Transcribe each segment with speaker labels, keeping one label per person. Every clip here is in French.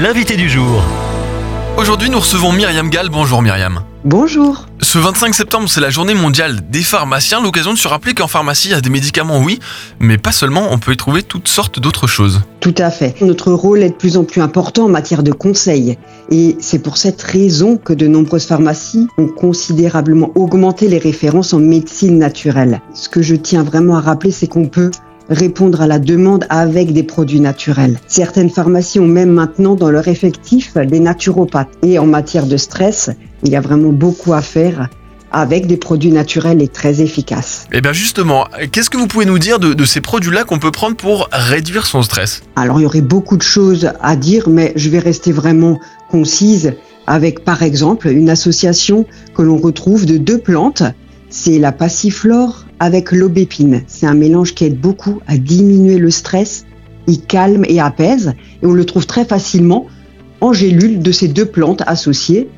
Speaker 1: l'invité du jour.
Speaker 2: Aujourd'hui, nous recevons Myriam Gall. Bonjour Myriam.
Speaker 3: Bonjour.
Speaker 2: Ce 25 septembre, c'est la journée mondiale des pharmaciens. L'occasion de se rappeler qu'en pharmacie, il y a des médicaments, oui, mais pas seulement, on peut y trouver toutes sortes d'autres choses.
Speaker 3: Tout à fait. Notre rôle est de plus en plus important en matière de conseil. Et c'est pour cette raison que de nombreuses pharmacies ont considérablement augmenté les références en médecine naturelle. Ce que je tiens vraiment à rappeler, c'est qu'on peut répondre à la demande avec des produits naturels. Certaines pharmacies ont même maintenant dans leur effectif des naturopathes. Et en matière de stress, il y a vraiment beaucoup à faire avec des produits naturels et très efficaces.
Speaker 2: Et bien justement, qu'est-ce que vous pouvez nous dire de, de ces produits-là qu'on peut prendre pour réduire son stress?
Speaker 3: Alors il y aurait beaucoup de choses à dire, mais je vais rester vraiment concise avec par exemple une association que l'on retrouve de deux plantes. C'est la passiflore avec l'aubépine. C'est un mélange qui aide beaucoup à diminuer le stress, il calme et apaise, et on le trouve très facilement en gélule de ces deux plantes associées,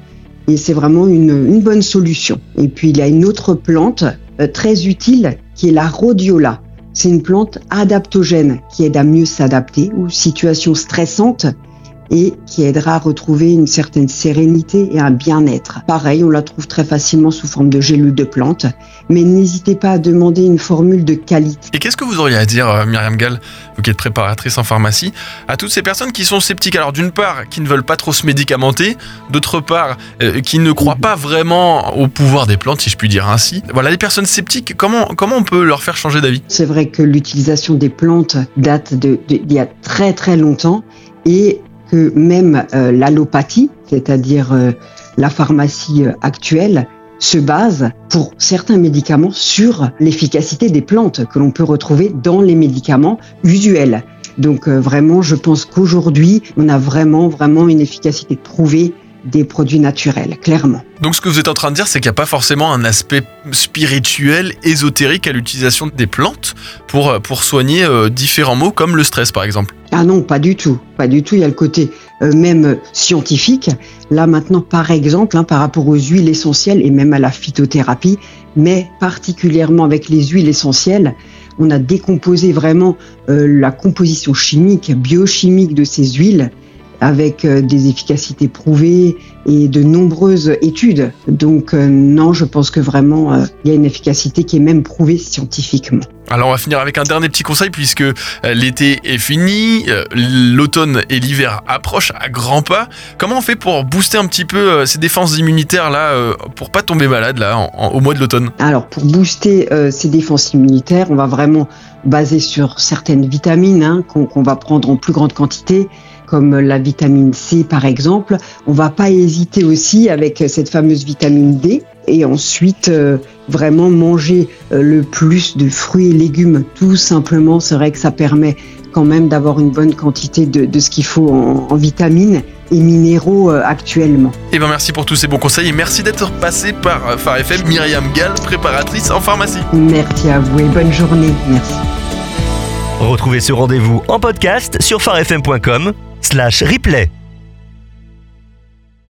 Speaker 3: et c'est vraiment une, une, bonne solution. Et puis il y a une autre plante euh, très utile qui est la rhodiola. C'est une plante adaptogène qui aide à mieux s'adapter aux situations stressantes et qui aidera à retrouver une certaine sérénité et un bien-être. Pareil, on la trouve très facilement sous forme de gélules de plantes, mais n'hésitez pas à demander une formule de qualité.
Speaker 2: Et qu'est-ce que vous auriez à dire, euh, Myriam Gall, vous qui êtes préparatrice en pharmacie, à toutes ces personnes qui sont sceptiques? Alors d'une part, qui ne veulent pas trop se médicamenter, d'autre part, euh, qui ne croient pas vraiment au pouvoir des plantes, si je puis dire ainsi. Voilà, les personnes sceptiques, comment, comment on peut leur faire changer d'avis?
Speaker 3: C'est vrai que l'utilisation des plantes date d'il de, de, y a très très longtemps et que même euh, l'allopathie, c'est-à-dire euh, la pharmacie euh, actuelle, se base pour certains médicaments sur l'efficacité des plantes que l'on peut retrouver dans les médicaments usuels. Donc vraiment, je pense qu'aujourd'hui, on a vraiment, vraiment une efficacité prouvée des produits naturels, clairement.
Speaker 2: Donc ce que vous êtes en train de dire, c'est qu'il n'y a pas forcément un aspect spirituel, ésotérique à l'utilisation des plantes pour, pour soigner euh, différents maux comme le stress par exemple.
Speaker 3: Ah non, pas du tout, pas du tout. Il y a le côté euh, même scientifique. Là maintenant, par exemple, hein, par rapport aux huiles essentielles et même à la phytothérapie, mais particulièrement avec les huiles essentielles, on a décomposé vraiment euh, la composition chimique, biochimique de ces huiles avec euh, des efficacités prouvées et de nombreuses études. Donc euh, non, je pense que vraiment euh, il y a une efficacité qui est même prouvée scientifiquement.
Speaker 2: Alors on va finir avec un dernier petit conseil puisque l'été est fini, l'automne et l'hiver approchent à grands pas. Comment on fait pour booster un petit peu ces défenses immunitaires là pour pas tomber malade là en, en, au mois de l'automne?
Speaker 3: Alors pour booster ces défenses immunitaires, on va vraiment baser sur certaines vitamines hein, qu'on qu va prendre en plus grande quantité comme la vitamine C par exemple. On va pas hésiter aussi avec cette fameuse vitamine D et ensuite euh, vraiment manger euh, le plus de fruits et légumes tout simplement. C'est vrai que ça permet quand même d'avoir une bonne quantité de, de ce qu'il faut en, en, vitamines et minéraux euh, actuellement.
Speaker 2: Et eh ben merci pour tous ces bons conseils et merci d'être passé par Phare FM. Myriam Gall, préparatrice en pharmacie.
Speaker 3: Merci à vous et bonne journée. Merci.
Speaker 1: Retrouvez ce rendez-vous en podcast sur farfm.com slash replay.